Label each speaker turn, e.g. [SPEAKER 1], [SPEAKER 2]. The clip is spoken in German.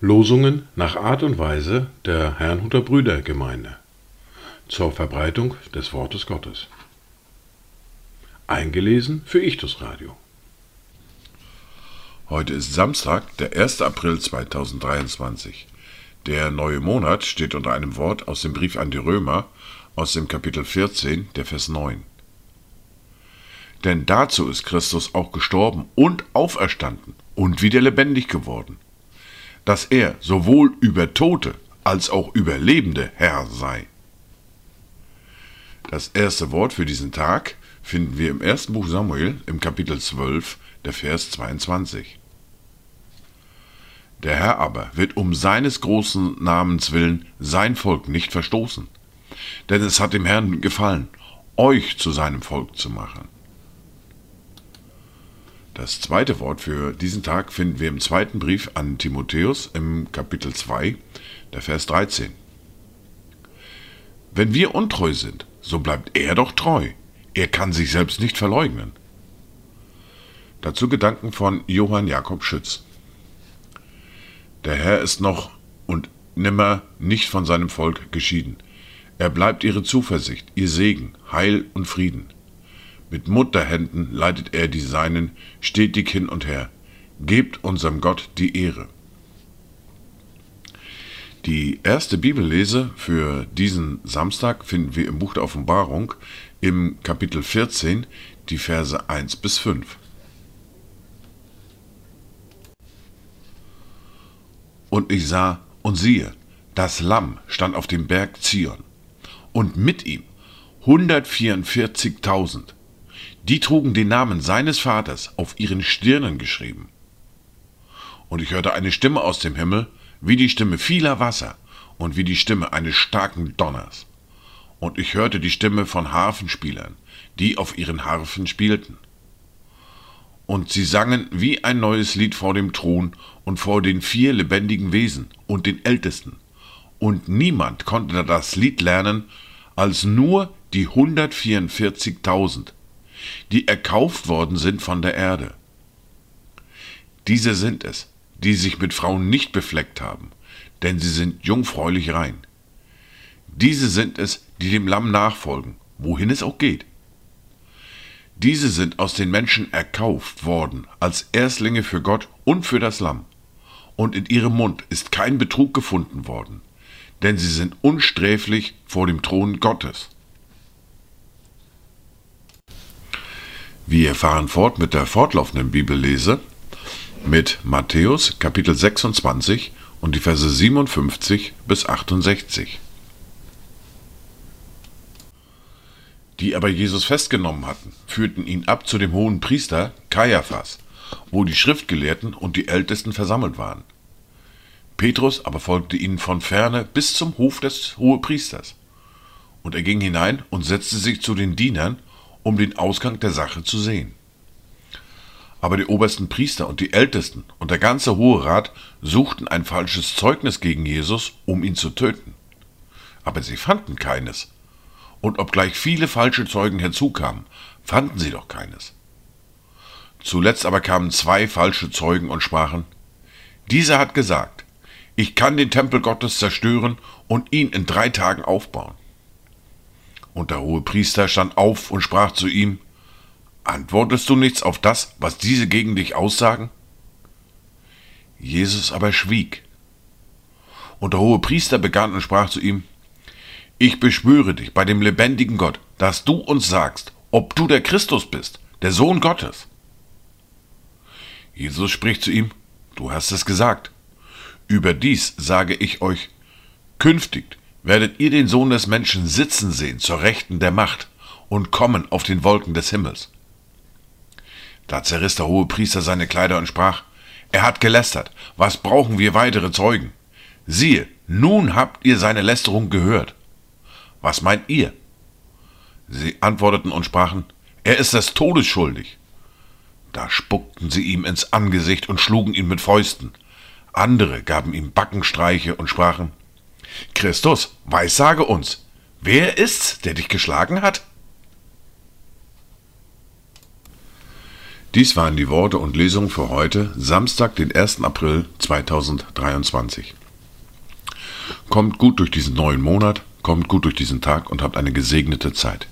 [SPEAKER 1] Losungen nach Art und Weise der Herrnhuter Brüdergemeinde zur Verbreitung des Wortes Gottes. Eingelesen für Ichtus Radio.
[SPEAKER 2] Heute ist Samstag, der 1. April 2023. Der neue Monat steht unter einem Wort aus dem Brief an die Römer aus dem Kapitel 14, der Vers 9. Denn dazu ist Christus auch gestorben und auferstanden und wieder lebendig geworden, dass er sowohl über Tote als auch über Lebende Herr sei. Das erste Wort für diesen Tag finden wir im ersten Buch Samuel im Kapitel 12, der Vers 22. Der Herr aber wird um seines großen Namens willen sein Volk nicht verstoßen, denn es hat dem Herrn gefallen, euch zu seinem Volk zu machen. Das zweite Wort für diesen Tag finden wir im zweiten Brief an Timotheus im Kapitel 2, der Vers 13. Wenn wir untreu sind, so bleibt er doch treu. Er kann sich selbst nicht verleugnen. Dazu Gedanken von Johann Jakob Schütz. Der Herr ist noch und nimmer nicht von seinem Volk geschieden. Er bleibt ihre Zuversicht, ihr Segen, Heil und Frieden. Mit Mutterhänden leitet er die Seinen stetig hin und her. Gebt unserem Gott die Ehre. Die erste Bibellese für diesen Samstag finden wir im Buch der Offenbarung im Kapitel 14, die Verse 1 bis 5. Und ich sah und siehe, das Lamm stand auf dem Berg Zion, und mit ihm 144.000. Die trugen den Namen seines Vaters auf ihren Stirnen geschrieben. Und ich hörte eine Stimme aus dem Himmel, wie die Stimme vieler Wasser und wie die Stimme eines starken Donners. Und ich hörte die Stimme von Harfenspielern, die auf ihren Harfen spielten. Und sie sangen wie ein neues Lied vor dem Thron und vor den vier lebendigen Wesen und den Ältesten. Und niemand konnte das Lied lernen, als nur die 144.000, die erkauft worden sind von der Erde. Diese sind es, die sich mit Frauen nicht befleckt haben, denn sie sind jungfräulich rein. Diese sind es, die dem Lamm nachfolgen, wohin es auch geht. Diese sind aus den Menschen erkauft worden als Erstlinge für Gott und für das Lamm. Und in ihrem Mund ist kein Betrug gefunden worden, denn sie sind unsträflich vor dem Thron Gottes. Wir fahren fort mit der fortlaufenden Bibellese mit Matthäus Kapitel 26 und die Verse 57 bis 68. Die aber Jesus festgenommen hatten, führten ihn ab zu dem hohen Priester Kaiaphas, wo die Schriftgelehrten und die Ältesten versammelt waren. Petrus aber folgte ihnen von ferne bis zum Hof des Hohepriesters. Und er ging hinein und setzte sich zu den Dienern, um den Ausgang der Sache zu sehen. Aber die obersten Priester und die Ältesten und der ganze Hohe Rat suchten ein falsches Zeugnis gegen Jesus, um ihn zu töten. Aber sie fanden keines. Und obgleich viele falsche Zeugen herzukamen, fanden sie doch keines. Zuletzt aber kamen zwei falsche Zeugen und sprachen, dieser hat gesagt, ich kann den Tempel Gottes zerstören und ihn in drei Tagen aufbauen. Und der hohe Priester stand auf und sprach zu ihm, Antwortest du nichts auf das, was diese gegen dich aussagen? Jesus aber schwieg. Und der hohe Priester begann und sprach zu ihm, Ich beschwöre dich bei dem lebendigen Gott, dass du uns sagst, ob du der Christus bist, der Sohn Gottes. Jesus spricht zu ihm, Du hast es gesagt. Überdies sage ich euch, künftig werdet ihr den Sohn des Menschen sitzen sehen zur Rechten der Macht und kommen auf den Wolken des Himmels. Da zerriss der hohe Priester seine Kleider und sprach, er hat gelästert, was brauchen wir weitere Zeugen? Siehe, nun habt ihr seine Lästerung gehört. Was meint ihr? Sie antworteten und sprachen, er ist des Todes schuldig. Da spuckten sie ihm ins Angesicht und schlugen ihn mit Fäusten. Andere gaben ihm Backenstreiche und sprachen, Christus, weissage uns, wer ist's, der dich geschlagen hat? Dies waren die Worte und Lesungen für heute, Samstag, den 1. April 2023. Kommt gut durch diesen neuen Monat, kommt gut durch diesen Tag und habt eine gesegnete Zeit.